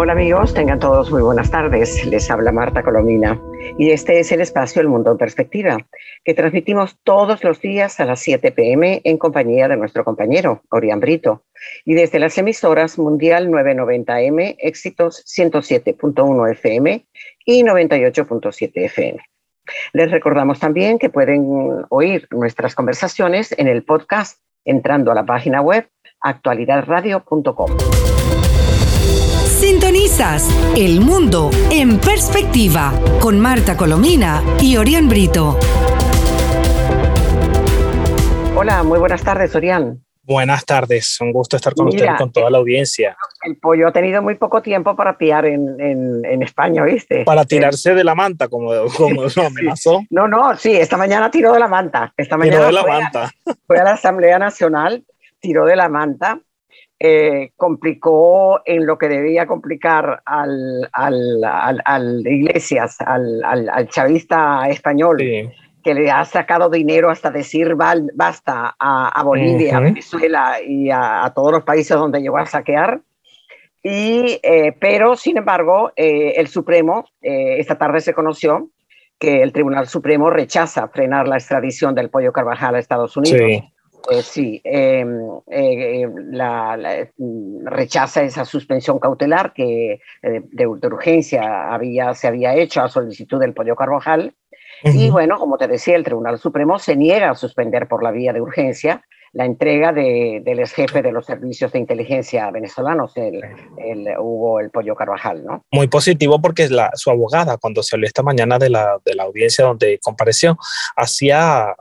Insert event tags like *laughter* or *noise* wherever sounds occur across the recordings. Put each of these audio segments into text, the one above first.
Hola amigos, tengan todos muy buenas tardes. Les habla Marta Colomina y este es el espacio El Mundo en Perspectiva, que transmitimos todos los días a las 7 pm en compañía de nuestro compañero Orián Brito y desde las emisoras Mundial 990M, Éxitos 107.1 FM y 98.7 FM. Les recordamos también que pueden oír nuestras conversaciones en el podcast entrando a la página web actualidadradio.com. Sintonizas El Mundo en Perspectiva con Marta Colomina y Orián Brito. Hola, muy buenas tardes, Orián. Buenas tardes, un gusto estar con usted y con toda la audiencia. El pollo ha tenido muy poco tiempo para piar en, en, España, ¿viste? Para tirarse de la manta, como, como *laughs* lo amenazó. No, no, sí, esta mañana tiró de la manta. Esta mañana tiró de la manta. fue a la Asamblea Nacional, tiró de la manta eh, complicó en lo que debía complicar al, al, al, Iglesias, al, al, chavista español, que le ha sacado dinero hasta decir basta a, Bolivia, a Venezuela y a, todos los países donde llegó a saquear. Y, eh, pero, sin embargo, eh, el Supremo, esta tarde se conoció que el Tribunal Supremo rechaza frenar la extradición del Pollo Carvajal a Estados Unidos. Pues sí, em, eh, em, la, mm, rechaza esa suspensión cautelar que eh, de, urgencia había, se había hecho a solicitud del Pollo Carvajal. Y bueno, como te decía, el Tribunal Supremo se niega a suspender por la vía de urgencia la entrega de, del ex jefe de los servicios de inteligencia venezolanos, el, el Hugo El Pollo Carvajal. ¿no? Muy positivo porque la, su abogada, cuando se habló esta mañana de la, de la audiencia donde compareció, hacía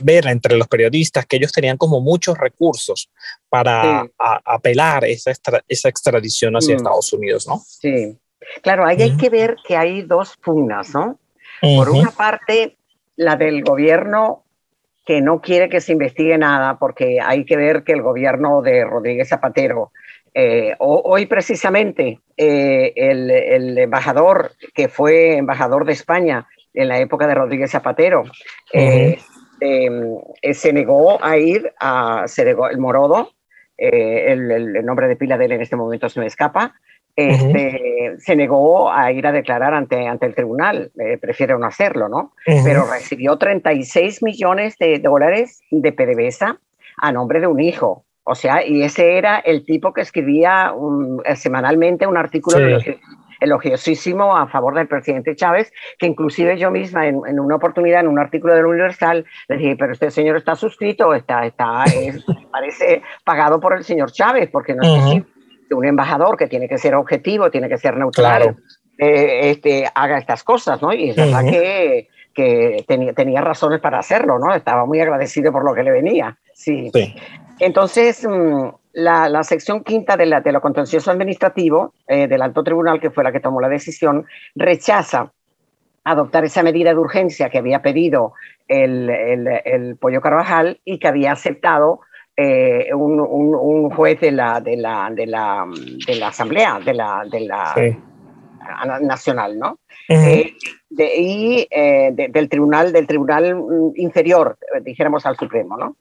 ver entre los periodistas que ellos tenían como muchos recursos para apelar esa, esa extradición hacia mm. Estados Unidos, ¿no? Sí, claro, ahí hay que ver que hay dos pugnas, ¿no? Por una parte, la del gobierno que no quiere que se investigue nada, porque hay que ver que el gobierno de Rodríguez Zapatero, eh, hoy precisamente eh, el, embajador que fue embajador de España en la época de Rodríguez Zapatero, Em, eh, se negó a ir a se negó, el Morodo, eh, el, nombre de pila de él en este momento se me escapa, este, se negó a ir a declarar ante, ante el tribunal, eh, prefiere no hacerlo, ¿no? Pero recibió 36 millones de dólares de PDVSA a nombre de un hijo. O sea, y ese era el tipo que escribía semanalmente un artículo de elogiosísimo a favor del presidente Chávez, que inclusive yo misma en, una oportunidad, en un artículo del Universal, le dije, pero este señor está suscrito, está, está, parece pagado por el señor Chávez, porque no es posible que un embajador que tiene que ser objetivo, tiene que ser neutral, eh, este, haga estas cosas, ¿no? Y es verdad que, que tenía, tenía razones para hacerlo, ¿no? Estaba muy agradecido por lo que le venía. Sí. sí. Entonces, mm, la, sección quinta de, la, de lo contencioso administrativo eh, del alto tribunal, que fue la que tomó la decisión, rechaza adoptar esa medida de urgencia que había pedido el, el, Pollo Carvajal y que había aceptado eh, un, un, juez de la, de la, de la, de la Asamblea de la, de la Nacional, ¿no? Eh, y del tribunal, del tribunal inferior, dijéramos al Supremo, ¿no?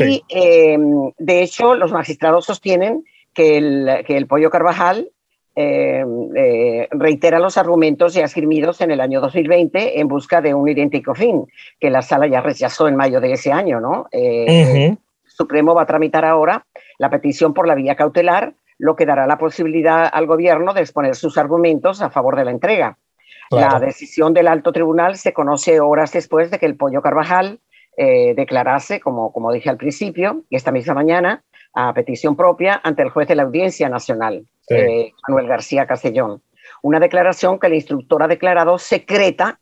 Y em, de hecho, los magistrados sostienen que el, que el Pollo Carvajal em, eh, reitera los argumentos ya esgrimidos en el año 2020 en busca de un idéntico fin, que la sala ya rechazó en mayo de ese año. ¿no? Eh, el Supremo va a tramitar ahora la petición por la vía cautelar, lo que dará la posibilidad al gobierno de exponer sus argumentos a favor de la entrega. La decisión del alto tribunal se conoce horas después de que el Pollo Carvajal eh, declararse, como, como dije al principio, y esta misma mañana, a petición propia ante el juez de la Audiencia Nacional, eh, Manuel García Castellón. Una declaración que el instructor ha declarado secreta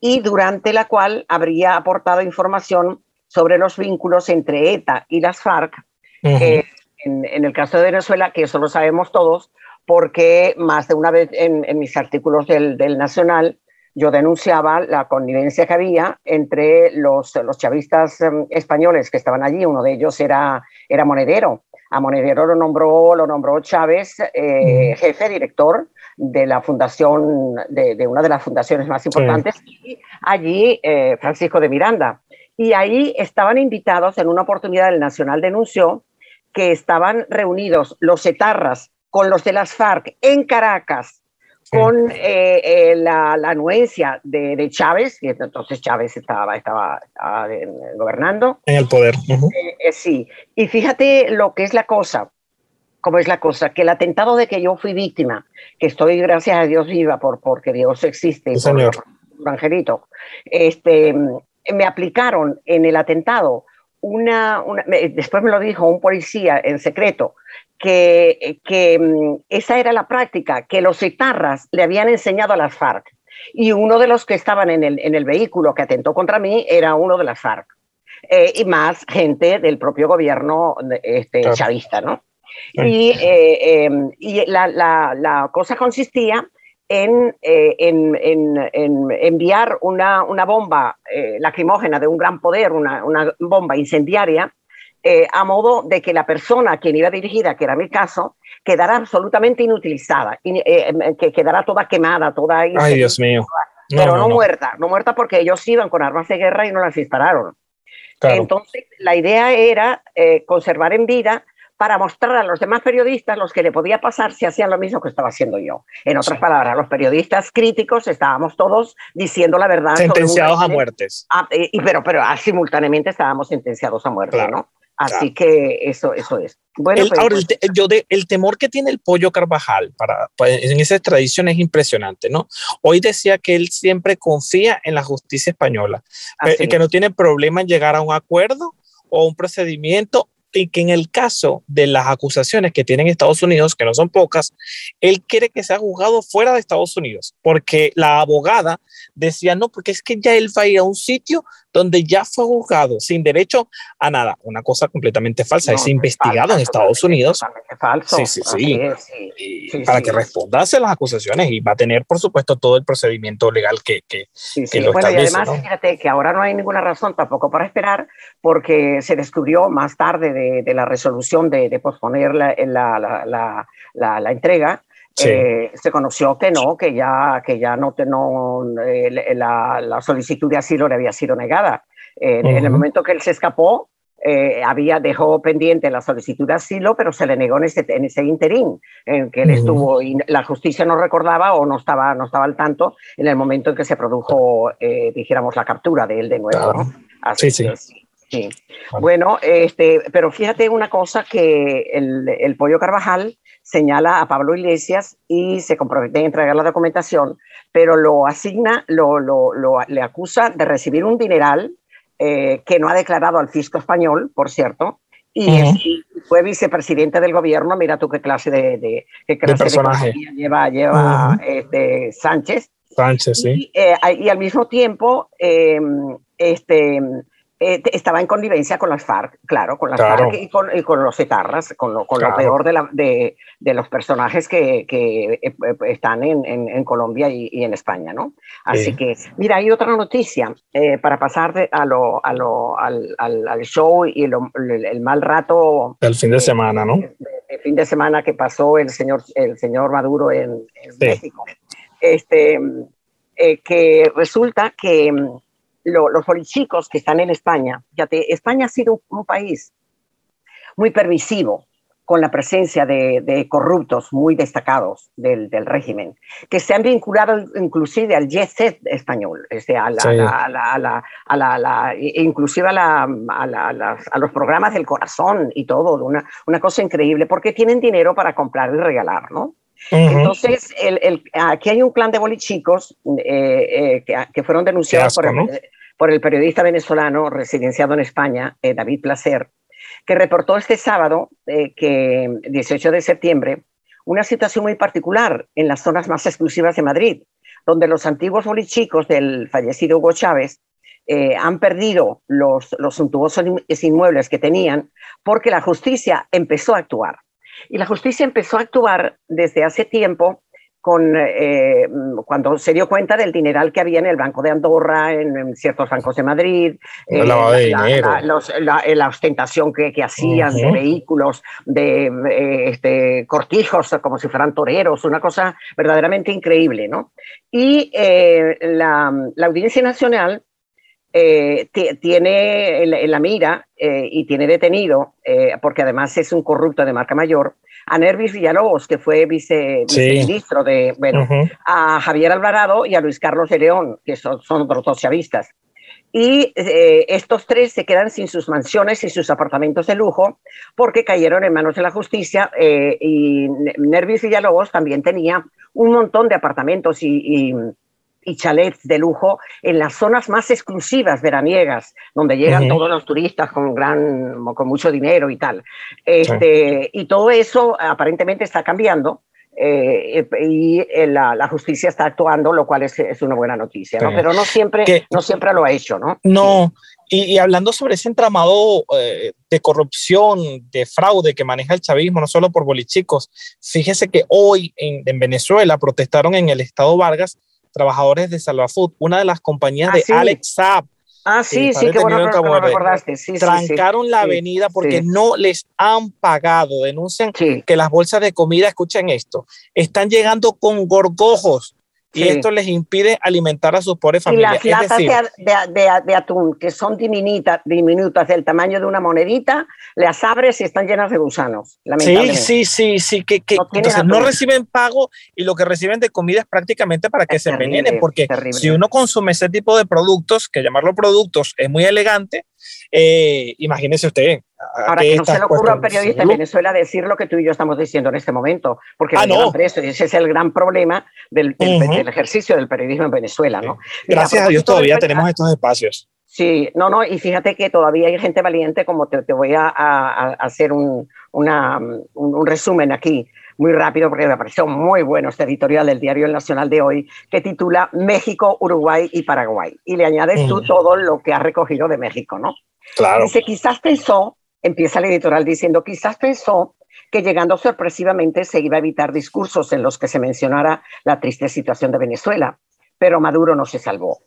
y durante la cual habría aportado información sobre los vínculos entre ETA y las FARC. Eh, en, el caso de Venezuela, que eso lo sabemos todos, porque más de una vez en, mis artículos del, del Nacional yo denunciaba la connivencia que había entre los, los chavistas em, españoles que estaban allí, uno de ellos era, era Monedero. A Monedero lo nombró, lo nombró Chávez eh, jefe, director de la fundación, de, una de las fundaciones más importantes, y allí eh, Francisco de Miranda. Y ahí estaban invitados en una oportunidad, el Nacional denunció que estaban reunidos los etarras con los de las FARC en Caracas con eh, eh, la, anuencia de, Chávez, y entonces Chávez estaba, estaba, gobernando. En el poder. Eh, sí, y fíjate lo que es la cosa, cómo es la cosa, que el atentado de que yo fui víctima, que estoy gracias a Dios viva por, porque Dios existe, señor. Por, angelito, este, me aplicaron en el atentado una, una, después me lo dijo un policía en secreto, que, que mm, esa era la práctica que los etarras le habían enseñado a las FARC. Y uno de los que estaban en el, en el vehículo que atentó contra mí era uno de las FARC. Eh, y más gente del propio gobierno este, chavista, ¿no? Y, eh, em, y la, la, la, cosa consistía en, eh, en, en, en, enviar una, una bomba lacrimógena de un gran poder, una, una bomba incendiaria, eh, a modo de que la persona a quien iba dirigida, que era mi caso, quedara absolutamente inutilizada, eh, em, que quedara toda quemada, toda... Ay, Dios mío. pero no, muerta, no muerta porque ellos iban con armas de guerra y no las dispararon. Entonces, la idea era eh, conservar en vida para mostrar a los demás periodistas los que le podía pasar si hacían lo mismo que estaba haciendo yo. En otras palabras, los periodistas críticos estábamos todos diciendo la verdad. Sentenciados a muertes. Ah, y, pero, pero ah, simultáneamente estábamos sentenciados a muerte, ¿no? Así que eso, eso es. Bueno, el, pues, ahora, el, pues yo de, el temor que tiene el pollo Carvajal para, pues, en esa tradición es impresionante, ¿no? Hoy decía que él siempre confía en la justicia española, eh, que no tiene problema en llegar a un acuerdo o un procedimiento y que en el caso de las acusaciones que tienen Estados Unidos, que no son pocas, él quiere que sea juzgado fuera de Estados Unidos, porque la abogada decía, no, porque es que ya él va a ir a un sitio donde ya fue juzgado sin derecho a nada. Una cosa completamente falsa. es investigado en Estados Unidos. Falso. Sí, sí, sí. para que responda a las acusaciones y va a tener, por supuesto, todo el procedimiento legal que, que, que lo bueno, establece. Y además, fíjate que ahora no hay ninguna razón tampoco para esperar, porque se descubrió más tarde de, de la resolución de, de posponer la, la, la, la entrega eh, se conoció que no, que ya, que ya no, no eh, la, la, solicitud de asilo le había sido negada. En el momento que él se escapó, eh, había, dejó pendiente la solicitud de asilo, pero se le negó en ese, en ese interín en que él estuvo y la justicia no recordaba o no estaba, no estaba al tanto en el momento en que se produjo, dijéramos, la captura de él de nuevo. Así sí, sí. Sí. Bueno, este, pero fíjate una cosa que el, el Pollo Carvajal señala a Pablo Iglesias y se compromete a entregar la documentación, pero lo asigna, lo, lo, le acusa de recibir un dineral eh, que no ha declarado al fisco español, por cierto, y, fue vicepresidente del gobierno. Mira tú qué clase de, de, qué clase personaje lleva, lleva este, Sánchez. Sánchez, sí. Y, eh, y, al mismo tiempo, eh, este, eh, estaba en connivencia con las FARC, claro, con las FARC y con, y con, los etarras, con lo, con lo peor de, la, de, de, los personajes que, que eh, eh, están en, en, en, Colombia y, y, en España, ¿no? Así que, mira, hay otra noticia para pasar de, a lo, a lo, al, al, al, show y el, el, mal rato. El fin de semana, ¿no? El fin de semana que pasó el señor, el señor Maduro en, México. Este, que resulta que los polichicos que están en España, fíjate, España ha sido un, país muy permisivo con la presencia de, corruptos muy destacados del, régimen, que se han vinculado inclusive al jet set español, inclusive a, los programas del corazón y todo, una, una cosa increíble, porque tienen dinero para comprar y regalar, ¿no? Entonces, el, aquí hay un clan de bolichicos eh, eh, que, fueron denunciados por, por el periodista venezolano residenciado en España, eh, David Placer, que reportó este sábado, eh, que 18 de septiembre, una situación muy particular en las zonas más exclusivas de Madrid, donde los antiguos bolichicos del fallecido Hugo Chávez eh, han perdido los, los suntuosos inmuebles que tenían porque la justicia empezó a actuar. Y la justicia empezó a actuar desde hace tiempo con, eh, cuando se dio cuenta del dineral que había en el Banco de Andorra, en, ciertos bancos de Madrid, eh, la, la, ostentación que, que hacían de vehículos, de eh, este, cortijos como si fueran toreros, una cosa verdaderamente increíble. ¿no? Y la, Audiencia Nacional tiene en la, mira y tiene detenido, porque además es un corrupto de marca mayor, a Nervis Villalobos, que fue vice, viceministro de, bueno, a Javier Alvarado y a Luis Carlos de León, que son, son otros chavistas. Y eh, estos tres se quedan sin sus mansiones y sus apartamentos de lujo porque cayeron en manos de la justicia eh, y Nervis Villalobos también tenía un montón de apartamentos y y chalets de lujo en las zonas más exclusivas veraniegas, donde llegan todos los turistas con, gran, con mucho dinero y tal. Este, Y todo eso aparentemente está cambiando. Eh, y eh, la, justicia está actuando, lo cual es, es una buena noticia, ¿no? pero no siempre, no siempre lo ha hecho, ¿no? No, y, hablando sobre ese entramado eh, de corrupción, de fraude que maneja el chavismo, no solo por bolichicos, fíjese que hoy en, en Venezuela protestaron en el estado Vargas trabajadores de Salvafood, una de las compañías ah, de Alex Saab. Ah, sí, sí, que bueno que lo recordaste. trancaron la avenida porque no les han pagado. Denuncian que las bolsas de comida, escuchen esto, están llegando con gorgojos y esto les impide alimentar a sus pobres familias. Y las latas de, atún, que son diminutas, diminutas, del tamaño de una monedita, las abres y están llenas de gusanos. Sí, sí, sí, sí, que, que no, entonces no reciben pago y lo que reciben de comida es prácticamente para que se envenenen, porque si uno consume ese tipo de productos, que llamarlo productos es muy elegante, eh, imagínese usted. Ahora, que no se le ocurra a un periodista en Venezuela decir lo que tú y yo estamos diciendo en este momento, porque ah, no. ese es el gran problema del, ejercicio del periodismo en Venezuela. ¿no? Gracias a Dios todavía tenemos estos espacios. Sí, no, no, y fíjate que todavía hay gente valiente, como te, voy a, hacer un, un, resumen aquí muy rápido, porque me pareció muy bueno este editorial del Diario El Nacional de hoy, que titula México, Uruguay y Paraguay. Y le añades tú todo lo que has recogido de México, ¿no? Claro. Dice, quizás pensó, empieza el editorial diciendo, quizás pensó que llegando sorpresivamente se iba a evitar discursos en los que se mencionara la triste situación de Venezuela, pero Maduro no se salvó.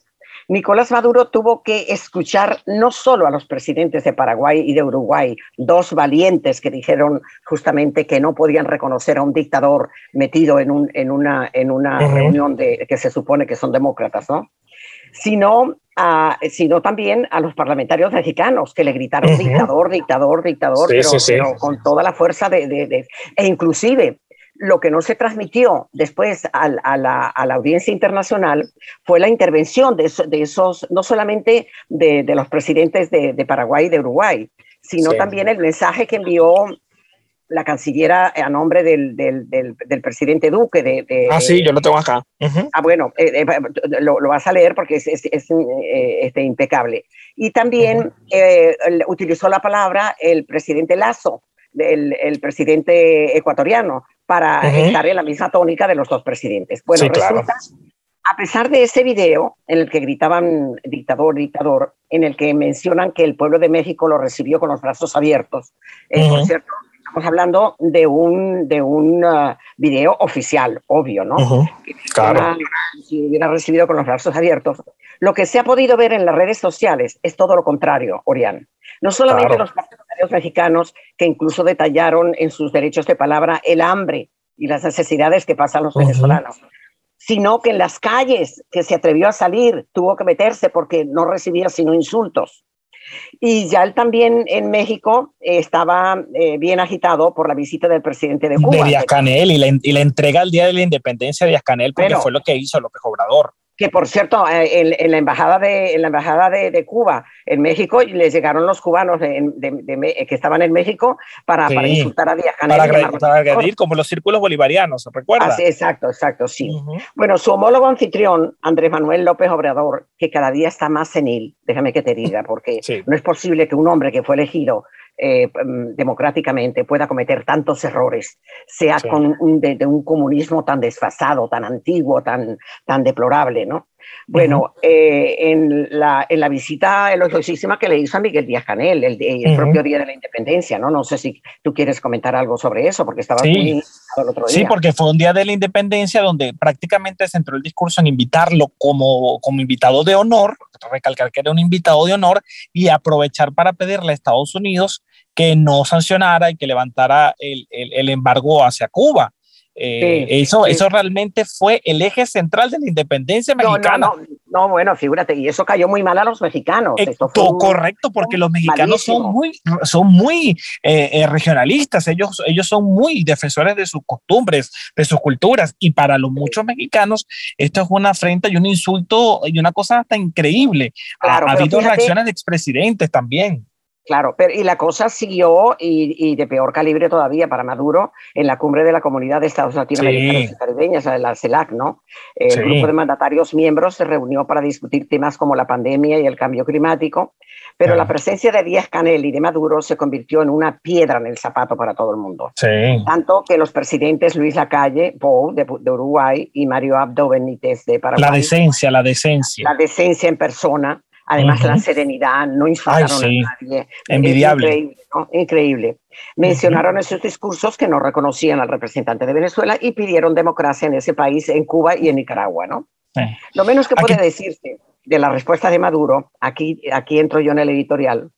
Nicolás Maduro tuvo que escuchar no solo a los presidentes de Paraguay y de Uruguay, dos valientes que dijeron justamente que no podían reconocer a un dictador metido en, un, en una, en una reunión de, que se supone que son demócratas, ¿no? Sino, sino también a los parlamentarios mexicanos que le gritaron dictador, dictador, dictador, pero, con toda la fuerza de, de, e inclusive lo que no se transmitió después a, la, audiencia internacional fue la intervención de, esos, no solamente de, los presidentes de, Paraguay y de Uruguay, sino también el mensaje que envió la cancillera a nombre del, presidente Duque. De, ah, sí, yo lo tengo acá. Ah, bueno, eh, eh, lo, vas a leer porque es, eh, este, impecable. Y también utilizó la palabra el presidente Lazo, el presidente ecuatoriano, para estar en la misma tónica de los dos presidentes. Bueno, resulta, a pesar de ese video en el que gritaban dictador, dictador, en el que mencionan que el pueblo de México lo recibió con los brazos abiertos, eh, por cierto, estamos hablando de un, de un uh, video oficial, obvio, ¿no? Claro. Si hubiera recibido con los brazos abiertos. Lo que se ha podido ver en las redes sociales es todo lo contrario, Orián. No solamente los mexicanos que incluso detallaron en sus derechos de palabra el hambre y las necesidades que pasan los venezolanos, sino que en las calles que se atrevió a salir tuvo que meterse porque no recibía sino insultos. Y ya él también en México estaba eh, bien agitado por la visita del presidente de Cuba. De Díaz Canel y la, y la entrega al día de la independencia de Díaz Canel, porque fue lo que hizo López Obrador que por cierto, eh, en, la embajada, de, la embajada de, Cuba en México les llegaron los cubanos que estaban en México para, insultar a Díaz Canel. Para, agredir como los círculos bolivarianos, ¿recuerdas? Ah, exacto, exacto, sí. Bueno, su homólogo anfitrión, Andrés Manuel López Obrador, que cada día está más senil, déjame que te diga, *laughs* porque no es posible que un hombre que fue elegido eh, mm, democráticamente pueda cometer tantos errores, sea con un, de, un comunismo tan desfasado, tan antiguo, tan, tan deplorable, ¿no? Bueno, eh, en, la, en la visita elogiosísima que le hizo a Miguel Díaz Canel, el, propio día de la independencia, ¿no? No sé si tú quieres comentar algo sobre eso, porque estaba muy el otro día. Sí, porque fue un día de la independencia donde prácticamente centró el discurso en invitarlo como, como invitado de honor, recalcar que era un invitado de honor, y aprovechar para pedirle a Estados Unidos que no sancionara y que levantara el, el, el embargo hacia Cuba. Eh, eso, eso realmente fue el eje central de la independencia mexicana. No, no, bueno, figúrate, y eso cayó muy mal a los mexicanos. Eh, correcto, porque los mexicanos son muy, son muy eh, regionalistas, ellos, ellos son muy defensores de sus costumbres, de sus culturas, y para los muchos mexicanos esto es una afrenta y un insulto y una cosa hasta increíble. ha, habido reacciones de expresidentes también. Claro, pero y la cosa siguió y, de peor calibre todavía para Maduro en la cumbre de la Comunidad de Estados Latinoamericanos y Caribeños, la CELAC, ¿no? El grupo de mandatarios miembros se reunió para discutir temas como la pandemia y el cambio climático, pero la presencia de Díaz Canel y de Maduro se convirtió en una piedra en el zapato para todo el mundo. Tanto que los presidentes Luis Lacalle, Paul de, de Uruguay y Mario Abdo Benítez de Paraguay. La decencia, la decencia. La decencia en persona Además, la serenidad, no insultaron a nadie. Envidiable. Increíble. Mencionaron en sus discursos que no reconocían al representante de Venezuela y pidieron democracia en ese país, en Cuba y en Nicaragua, ¿no? Lo menos que puede decirse de la respuesta de Maduro, aquí, aquí entro yo en el editorial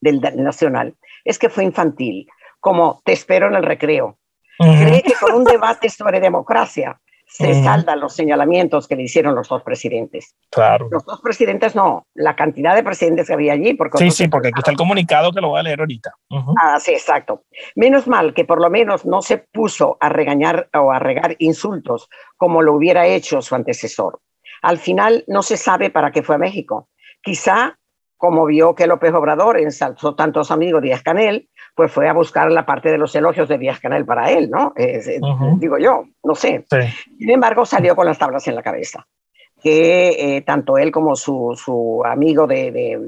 del Nacional, es que fue infantil, como te espero en el recreo. Cree que con un debate sobre democracia se saldan los señalamientos que le hicieron los dos presidentes. Claro. Los dos presidentes no, la cantidad de presidentes que había allí. Porque sí, sí, porque aquí está el comunicado que lo voy a leer ahorita. Ah, sí, exacto. Menos mal que por lo menos no se puso a regañar o a regar insultos como lo hubiera hecho su antecesor. Al final no se sabe para qué fue a México. Quizá, como vio que López Obrador ensalzó tantos amigos Díaz Canel, pues fue a buscar la parte de los elogios de Díaz Canel para él, ¿no? Digo yo, no sé. Sin embargo, salió con las tablas en la cabeza, que eh, tanto él como su, su amigo de, de,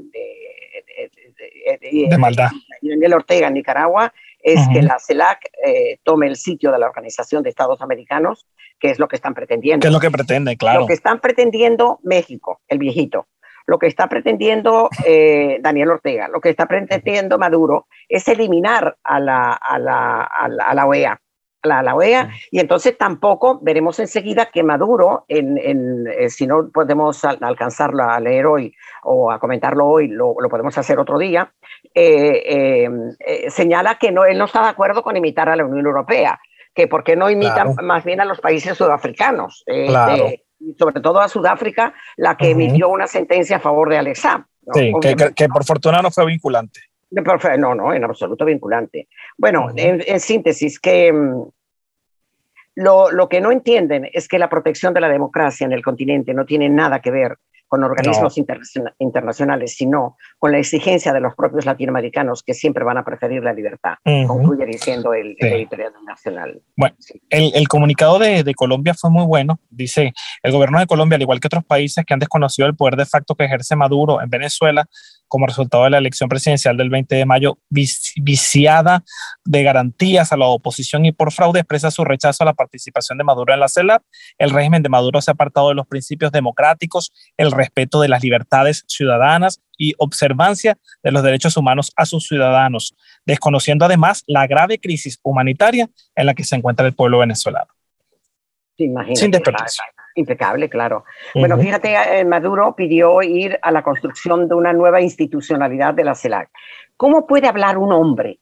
de, de maldad. Daniel Ortega en Nicaragua, es que la CELAC eh, tome el sitio de la Organización de Estados Americanos, que es lo que están pretendiendo. ¿Qué es lo que pretende, claro? Lo que están pretendiendo México, el viejito, lo que está pretendiendo eh, Daniel Ortega, lo que está pretendiendo Maduro es eliminar a la, a la, a la, OEA. A la, OEA, y entonces tampoco veremos enseguida que Maduro, en, en, eh, si no podemos alcanzarlo a leer hoy o a comentarlo hoy, lo, lo podemos hacer otro día, eh, señala que no, él no está de acuerdo con imitar a la Unión Europea, que por qué no imita más bien a los países sudafricanos. Claro y sobre todo a Sudáfrica, la que emitió una sentencia a favor de Alexa. Sí, que, por fortuna no fue vinculante. No, no, en absoluto vinculante. Bueno, en, síntesis, que mm, lo, lo, que no entienden es que la protección de la democracia en el continente no tiene nada que ver con organismos internacionales, sino con la exigencia de los propios latinoamericanos que siempre van a preferir la libertad, concluye diciendo el, editorial nacional. Bueno, el, el, comunicado de, de, Colombia fue muy bueno. Dice, el gobierno de Colombia, al igual que otros países que han desconocido el poder de facto que ejerce Maduro en Venezuela, como resultado de la elección presidencial del 20 de mayo, viciada de garantías a la oposición y por fraude, expresa su rechazo a la participación de Maduro en la CELAC. El régimen de Maduro se ha apartado de los principios democráticos, el respeto de las libertades ciudadanas y observancia de los derechos humanos a sus ciudadanos, desconociendo además la grave crisis humanitaria en la que se encuentra el pueblo venezolano. Sin desperdicio impecable, claro. Bueno, fíjate, eh, Maduro pidió ir a la construcción de una nueva institucionalidad de la CELAC. ¿Cómo puede hablar un hombre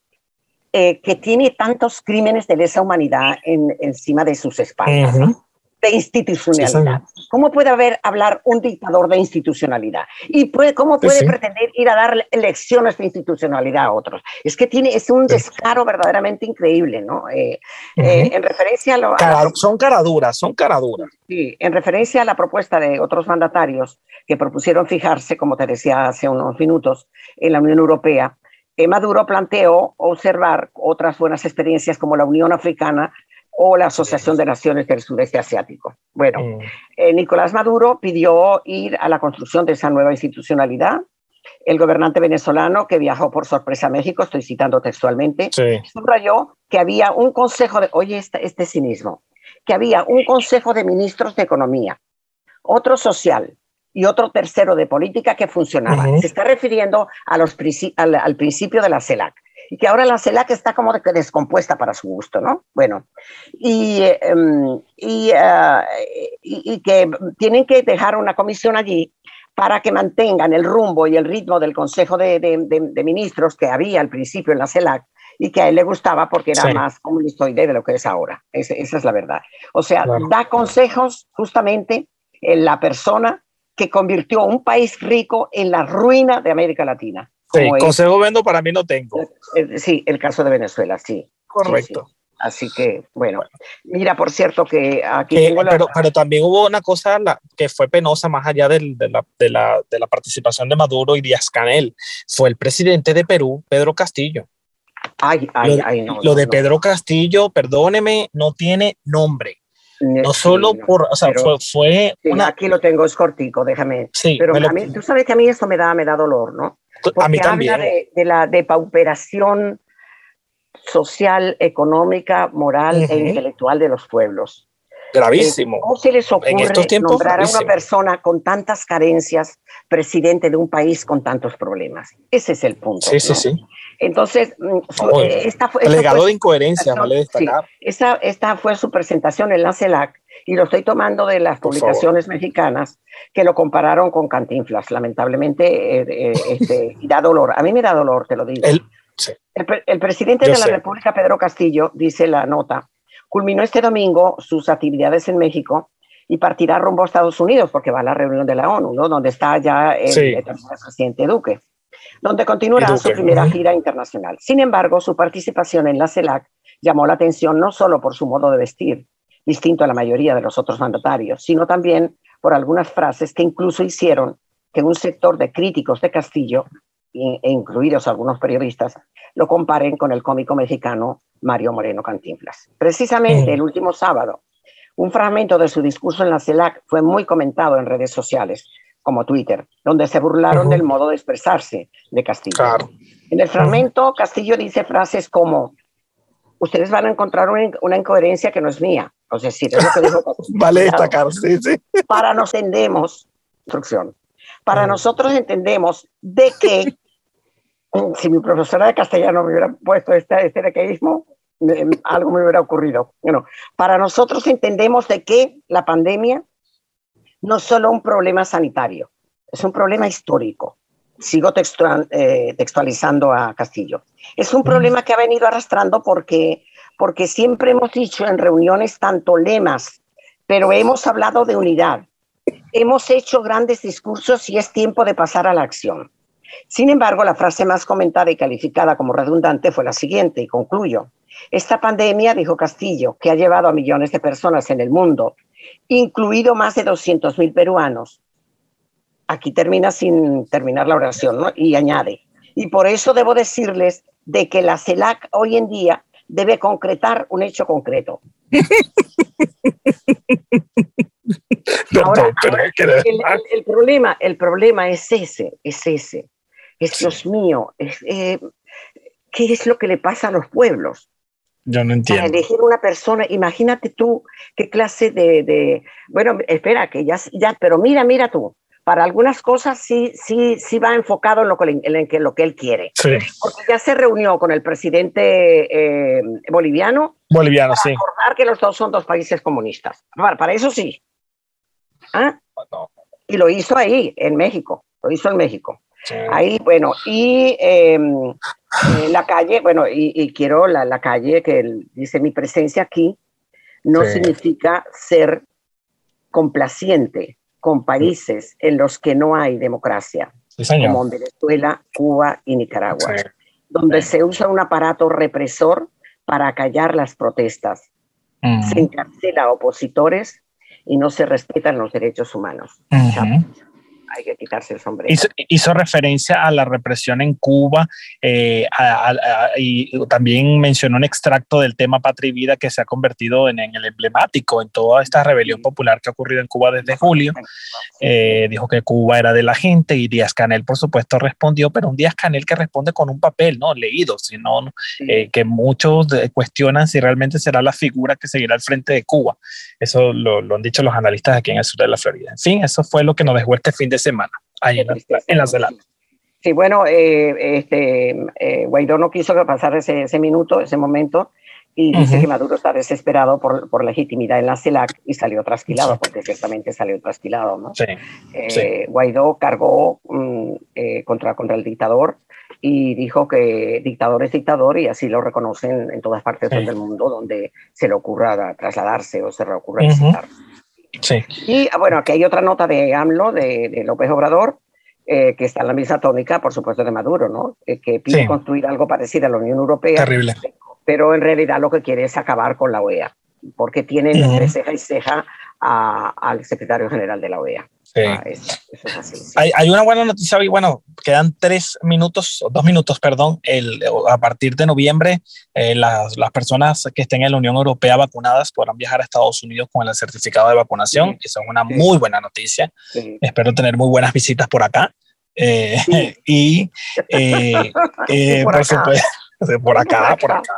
eh, que tiene tantos crímenes de lesa humanidad encima de sus espaldas? De institucionalidad. ¿Cómo puede haber hablar un dictador de institucionalidad? ¿Y puede, cómo puede pretender ir a dar lecciones de institucionalidad a otros? Es que tiene, es un descaro verdaderamente increíble, ¿no? Eh, eh, en referencia a, lo, Son caraduras, son caraduras. Sí, en referencia a la propuesta de otros mandatarios que propusieron fijarse, como te decía hace unos minutos, en la Unión Europea, eh, Maduro planteó observar otras buenas experiencias como la Unión Africana o la Asociación de Naciones del Sudeste Asiático. Bueno, mm. eh, Nicolás Maduro pidió ir a la construcción de esa nueva institucionalidad. El gobernante venezolano que viajó por sorpresa a México, estoy citando textualmente, subrayó que había un consejo de, oye, este, este cinismo, que había un consejo de ministros de economía, otro social y otro tercero de política que funcionaba. Se está refiriendo a los, al, al principio de la CELAC y que ahora la CELAC está como de descompuesta para su gusto, ¿no? Bueno, y, em, ah, y, y, que tienen que dejar una comisión allí para que mantengan el rumbo y el ritmo del Consejo de, de, Ministros que había al principio en la CELAC y que a él le gustaba porque era más comunistoide de lo que es ahora. esa es la verdad. O sea, da consejos justamente en la persona que convirtió un país rico en la ruina de América Latina. Sí, consejo vendo para mí no tengo. Sí, el caso de Venezuela, sí. Correcto. Así que, bueno, mira, por cierto que aquí... Eh, pero, pero, también hubo una cosa que fue penosa más allá de, la, de, la, de, la, participación de Maduro y Díaz Canel. Fue el presidente de Perú, Pedro Castillo. Ay, ay, ay, no. Lo de Pedro Castillo, perdóneme, no tiene nombre. No solo por, o sea, fue, fue una... Aquí lo tengo, es cortico, déjame. Sí, pero a mí, tú sabes que a mí esto me da, me da dolor, ¿no? A mí también. de, de, la depauperación social, económica, moral e intelectual de los pueblos. Gravísimo. ¿Cómo se les ocurre nombrar a una persona con tantas carencias presidente de un país con tantos problemas? Ese es el punto. Sí, sí, sí. Entonces, mm, eh, esta fue... El legado de incoherencia, vale destacar. esta, esta fue su presentación en la CELAC y lo estoy tomando de las publicaciones mexicanas que lo compararon con Cantinflas. Lamentablemente, eh, eh, este, *laughs* da dolor. A mí me da dolor, te lo digo. El, presidente de la República, Pedro Castillo, dice la nota, culminó este domingo sus actividades en México y partirá rumbo a Estados Unidos porque va a la reunión de la ONU, ¿no? donde está ya el, presidente Duque, donde continuará su primera gira internacional. Sin embargo, su participación en la CELAC llamó la atención no solo por su modo de vestir, distinto a la mayoría de los otros mandatarios, sino también por algunas frases que incluso hicieron que un sector de críticos de Castillo e incluidos algunos periodistas, lo comparen con el cómico mexicano Mario Moreno Cantinflas. Precisamente el último sábado, un fragmento de su discurso en la CELAC fue muy comentado en redes sociales, como Twitter, donde se burlaron del modo de expresarse de Castillo. En el fragmento, Castillo dice frases como, ustedes van a encontrar una, incoherencia que no es mía. Es lo que dijo *laughs* Vale destacar, sí, sí. Para nos entendemos, instrucción, para nosotros entendemos de que si mi profesora de castellano me hubiera puesto este, este decaísmo, algo me hubiera ocurrido. Bueno, para nosotros entendemos de que la pandemia no es solo un problema sanitario, es un problema histórico. Sigo eh, textualizando a Castillo. Es un problema que ha venido arrastrando porque, porque siempre hemos dicho en reuniones tanto lemas, pero hemos hablado de unidad. Hemos hecho grandes discursos y es tiempo de pasar a la acción. Sin embargo, la frase más comentada y calificada como redundante fue la siguiente, y concluyo. Esta pandemia, dijo Castillo, que ha llevado a millones de personas en el mundo, incluido más de 200.000 peruanos. Aquí termina sin terminar la oración, ¿no? Y añade, y por eso debo decirles de que la CELAC hoy en día debe concretar un hecho concreto. Ahora, el, problema, el problema es ese, es ese es Dios mío, eh, ¿qué es lo que le pasa a los pueblos? Yo no entiendo. Para elegir una persona, imagínate tú qué clase de, bueno, espera, que ya, ya, pero mira, mira tú, para algunas cosas sí, sí, sí va enfocado en lo que, en lo que él quiere. Sí. Porque ya se reunió con el presidente eh, boliviano. Boliviano, para sí. Recordar que los dos son dos países comunistas. Para, para eso sí. ¿Ah? Y lo hizo ahí, en México. Lo hizo en México. Ahí, bueno, y em, eh, la calle, bueno, y, quiero la, la, calle que dice mi presencia aquí, no significa ser complaciente con países en los que no hay democracia, como Venezuela, Cuba y Nicaragua, donde se usa un aparato represor para callar las protestas, se encarcela a opositores y no se respetan los derechos humanos. Hay que quitarse el sombrero. Hizo, referencia a la represión en Cuba eh, y también mencionó un extracto del tema Patria y Vida que se ha convertido en, el emblemático en toda esta rebelión popular que ha ocurrido en Cuba desde julio. Eh, dijo que Cuba era de la gente y Díaz Canel, por supuesto, respondió, pero un Díaz Canel que responde con un papel, ¿no? Leído, sino eh, que muchos cuestionan si realmente será la figura que seguirá al frente de Cuba. Eso lo, lo han dicho los analistas aquí en el sur de la Florida. En fin, eso fue lo que nos dejó este fin de semana ahí en la, en la Zelanda. Sí, bueno, eh, este, eh, Guaidó no quiso que pasara ese, ese minuto, ese momento, y dice que Maduro está desesperado por, por, legitimidad en la CELAC y salió trasquilado, porque ciertamente salió trasquilado. ¿no? Sí, eh, Guaidó cargó mm, contra, contra el dictador y dijo que dictador es dictador y así lo reconocen en todas partes del mundo donde se le ocurra trasladarse o se le ocurra visitar. Sí. Y ah, bueno, aquí hay otra nota de AMLO, de, López Obrador, eh, que está en la misma tónica, por supuesto, de Maduro, ¿no? Eh, que pide construir algo parecido a la Unión Europea. Terrible. Pero en realidad lo que quiere es acabar con la OEA, porque tienen entre ceja y ceja al secretario general de la OEA. Ah, hay, una buena noticia hoy, bueno, quedan tres minutos, dos minutos, perdón, el, a partir de noviembre eh, las, las, personas que estén en la Unión Europea vacunadas podrán viajar a Estados Unidos con el certificado de vacunación, eso es una muy buena noticia. Espero tener muy buenas visitas por acá. Eh, *laughs* y eh, *laughs* por supuesto *laughs* por acá, por acá.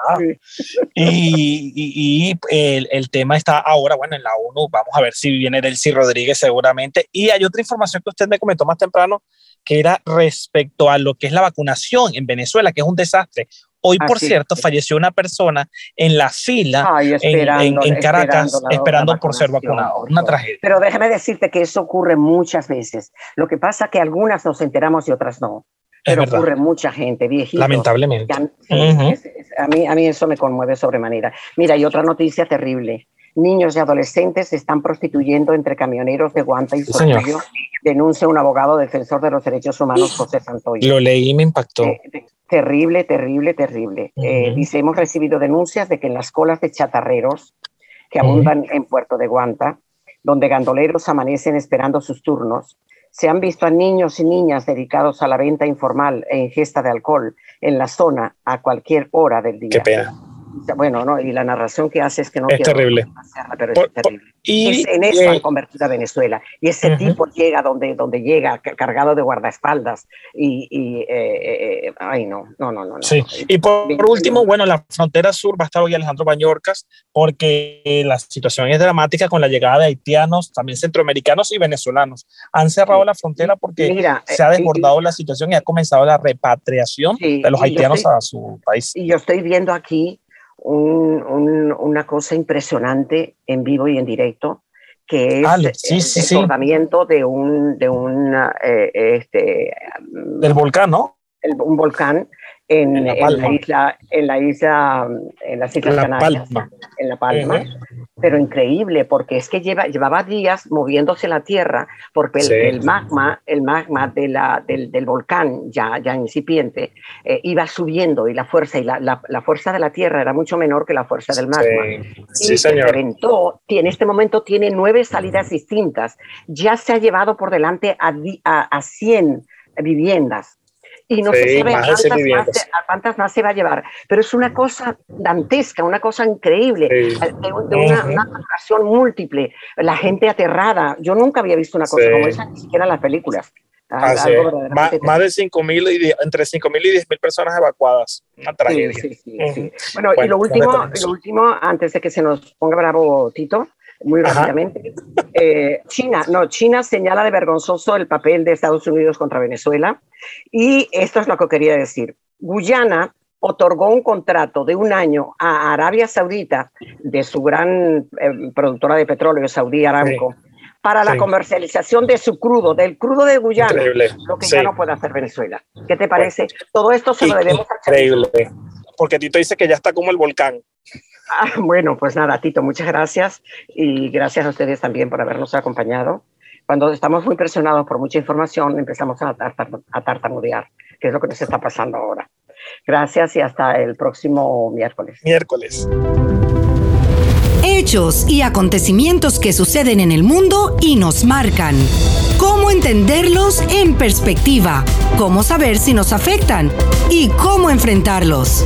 Y, el, el, tema está ahora, bueno, en la ONU, vamos a ver si viene Delcy Rodríguez seguramente. Y hay otra información que usted me comentó más temprano, que era respecto a lo que es la vacunación en Venezuela, que es un desastre. Hoy, por cierto, falleció una persona en la fila en, Caracas esperando, por ser vacunado. Una tragedia. Pero déjame decirte que eso ocurre muchas veces. Lo que pasa es que algunas nos enteramos y otras no pero ocurre mucha gente, viejitos. Lamentablemente. a, mí, a mí eso me conmueve sobremanera. Mira, y otra noticia terrible. Niños y adolescentes se están prostituyendo entre camioneros de Guanta y sí, denuncia un abogado defensor de los derechos humanos, José Santoyo. Lo leí y me impactó. Eh, terrible, terrible, terrible. Eh, dice, hemos recibido denuncias de que en las colas de chatarreros que abundan en Puerto de Guanta, donde gandoleros amanecen esperando sus turnos, se han visto a niños y niñas dedicados a la venta informal e ingesta de alcohol en la zona a cualquier hora del día. Qué pena bueno, ¿no? Y la narración que hace es que no es terrible. pero es terrible. y, en eso han convertido a Venezuela. Y ese tipo llega donde, donde llega, cargado de guardaespaldas. Y, y eh, eh, ay, no, no, no, no. Sí, y por, último, bueno, la frontera sur va a estar hoy Alejandro Bañorcas, porque la situación es dramática con la llegada de haitianos, también centroamericanos y venezolanos. Han cerrado la frontera porque se ha eh, desbordado la situación y ha comenzado la repatriación de los haitianos a su país. Y yo estoy viendo aquí una cosa impresionante en vivo y en directo, que es el desbordamiento de un, de un eh, este, del volcán, ¿no? Un volcán en, la, isla, en la isla, en las Islas Canarias, en La Palma, pero increíble porque es que lleva, llevaba días moviéndose la tierra porque el, magma, el magma de la, del, del, volcán ya, ya incipiente eh, iba subiendo y la fuerza y la, la, fuerza de la tierra era mucho menor que la fuerza del magma. Sí, y se reventó, en este momento tiene nueve salidas distintas, ya se ha llevado por delante a, a, a 100 viviendas y no se sabe a cuántas más se va a llevar. Pero es una cosa dantesca, una cosa increíble, de, una, una múltiple, la gente aterrada. Yo nunca había visto una cosa como esa, ni siquiera en las películas. Ah, más, más, de 5.000 y entre 5.000 y 10.000 personas evacuadas. Una tragedia. Sí, sí, sí, bueno, y lo último, lo último, antes de que se nos ponga bravo Tito, muy rápidamente. Eh, China, no, China señala de vergonzoso el papel de Estados Unidos contra Venezuela y esto es lo que quería decir. Guyana otorgó un contrato de un año a Arabia Saudita, de su gran eh, productora de petróleo, Saudí Aramco, para la comercialización de su crudo, del crudo de Guyana, lo que ya no puede hacer Venezuela. ¿Qué te parece? Todo esto se lo debemos a Increíble, porque Tito dice que ya está como el volcán. Ah, bueno, pues nada, Tito, muchas gracias y gracias a ustedes también por habernos acompañado. Cuando estamos muy presionados por mucha información, empezamos a, tartar, a tartamudear, que es lo que nos está pasando ahora. Gracias y hasta el próximo miércoles. Miércoles. Hechos y acontecimientos que suceden en el mundo y nos marcan. Cómo entenderlos en perspectiva, cómo saber si nos afectan y cómo enfrentarlos.